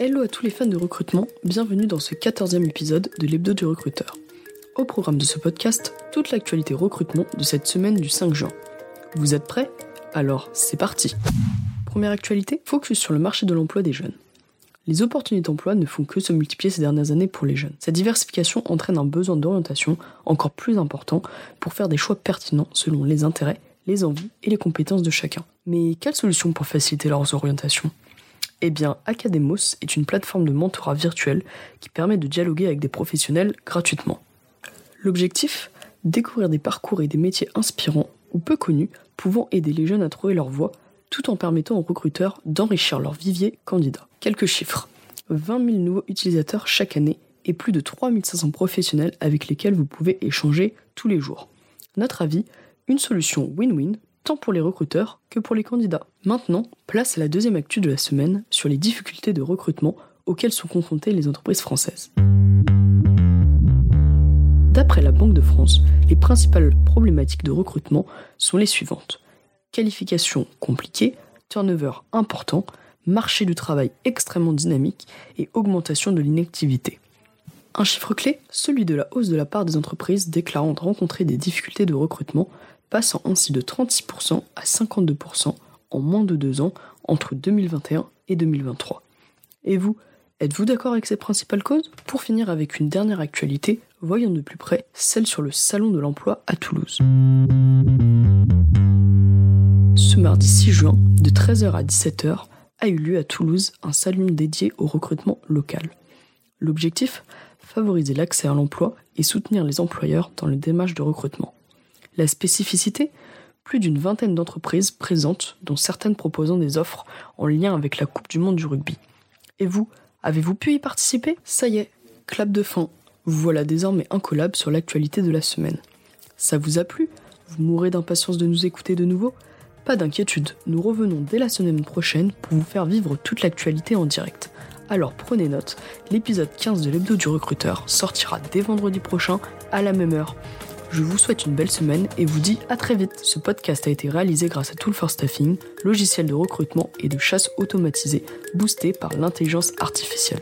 Hello à tous les fans de recrutement, bienvenue dans ce 14e épisode de l'hebdo du recruteur. Au programme de ce podcast, toute l'actualité recrutement de cette semaine du 5 juin. Vous êtes prêts? Alors, c'est parti Première actualité, focus sur le marché de l'emploi des jeunes. Les opportunités d'emploi ne font que se multiplier ces dernières années pour les jeunes. Cette diversification entraîne un besoin d'orientation encore plus important pour faire des choix pertinents selon les intérêts, les envies et les compétences de chacun. Mais quelle solution pour faciliter leurs orientations? Eh bien, Academos est une plateforme de mentorat virtuel qui permet de dialoguer avec des professionnels gratuitement. L'objectif? Découvrir des parcours et des métiers inspirants ou peu connus pouvant aider les jeunes à trouver leur voie tout en permettant aux recruteurs d'enrichir leur vivier candidat. Quelques chiffres. 20 000 nouveaux utilisateurs chaque année et plus de 3500 professionnels avec lesquels vous pouvez échanger tous les jours. Notre avis, une solution win-win tant pour les recruteurs que pour les candidats. Maintenant, place à la deuxième actu de la semaine sur les difficultés de recrutement auxquelles sont confrontées les entreprises françaises. D'après la Banque de France, les principales problématiques de recrutement sont les suivantes. Qualification compliquée, turnover important, marché du travail extrêmement dynamique et augmentation de l'inactivité. Un chiffre clé, celui de la hausse de la part des entreprises déclarant rencontrer des difficultés de recrutement, passant ainsi de 36% à 52% en moins de deux ans entre 2021 et 2023. Et vous, êtes-vous d'accord avec ces principales causes? Pour finir avec une dernière actualité, voyons de plus près celle sur le Salon de l'Emploi à Toulouse. Ce mardi 6 juin, de 13h à 17h, a eu lieu à Toulouse un salon dédié au recrutement local. L'objectif? Favoriser l'accès à l'emploi et soutenir les employeurs dans le démarche de recrutement. La spécificité Plus d'une vingtaine d'entreprises présentes, dont certaines proposant des offres en lien avec la Coupe du Monde du rugby. Et vous, avez-vous pu y participer? Ça y est, clap de fin. Vous voilà désormais incollable sur l'actualité de la semaine. Ça vous a plu? Vous mourrez d'impatience de nous écouter de nouveau? Pas d'inquiétude, nous revenons dès la semaine prochaine pour vous faire vivre toute l'actualité en direct. Alors prenez note, l'épisode 15 de l'hebdo du recruteur sortira dès vendredi prochain à la même heure. Je vous souhaite une belle semaine et vous dis à très vite. Ce podcast a été réalisé grâce à Tool for Staffing, logiciel de recrutement et de chasse automatisé boosté par l'intelligence artificielle.